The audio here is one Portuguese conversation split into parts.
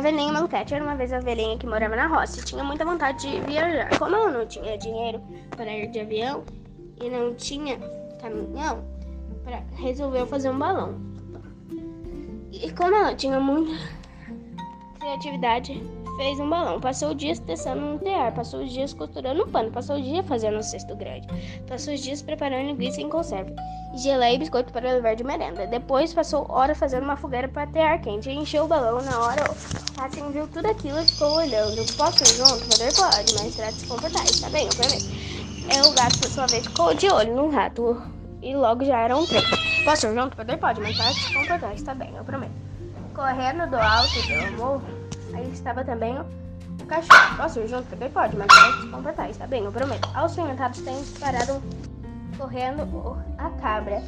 velhinha maluquete era uma vez a velhinha que morava na roça e tinha muita vontade de viajar. Como ela não tinha dinheiro para ir de avião e não tinha caminhão, pra, resolveu fazer um balão. E como ela tinha muita criatividade, fez um balão. Passou o dia testando um tear, passou os dias costurando um pano, passou o dia fazendo um cesto grande, passou os dias preparando linguiça em conserva, geleia e biscoito para levar de merenda. Depois passou hora fazendo uma fogueira para ter ar quente encheu o balão na hora. Assim viu tudo aquilo e ficou olhando. Posso ir junto? Poder pode, mas trate de se comportar, está bem, eu prometo. É o gato, por sua vez, ficou de olho no rato e logo já era um trem. Posso ir junto? Poder pode, mas trate de se comportar, está bem, eu prometo. Correndo do alto do morro, Aí estava também o cachorro. Posso ir junto? Também pode, mas pode se comportar, está bem, eu prometo. Aos fermentados tem disparado correndo a cabra.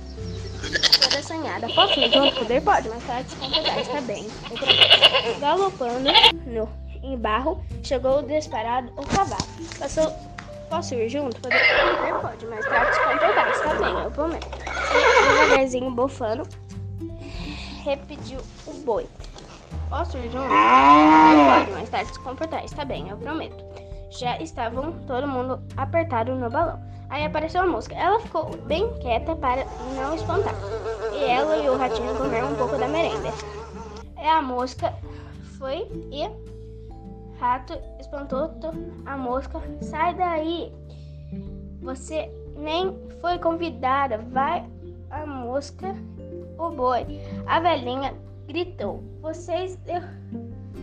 Toda assanhada. Posso ir junto? Poder pode, mas pode se comportar, está bem. Galopando no, em barro, chegou disparado o cavalo. Passou. Posso ir junto? Poder, pode, mas pode se comportar, está bem, eu prometo. Devagarzinho, bofando, repetiu o boi. Posso ir junto? Pode mais tarde se comportar, está bem, eu prometo. Já estavam todo mundo apertado no balão. Aí apareceu a mosca. Ela ficou bem quieta para não espantar. E ela e o ratinho comeram um pouco da merenda. E a mosca foi e rato espantou a mosca. Sai daí! Você nem foi convidada. Vai a mosca, o boi. A velhinha gritou: Vocês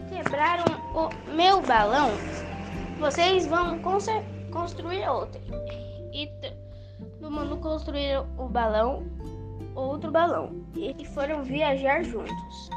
quebraram o meu balão? Vocês vão construir outro. E mundo construiu o balão, outro balão. E foram viajar juntos.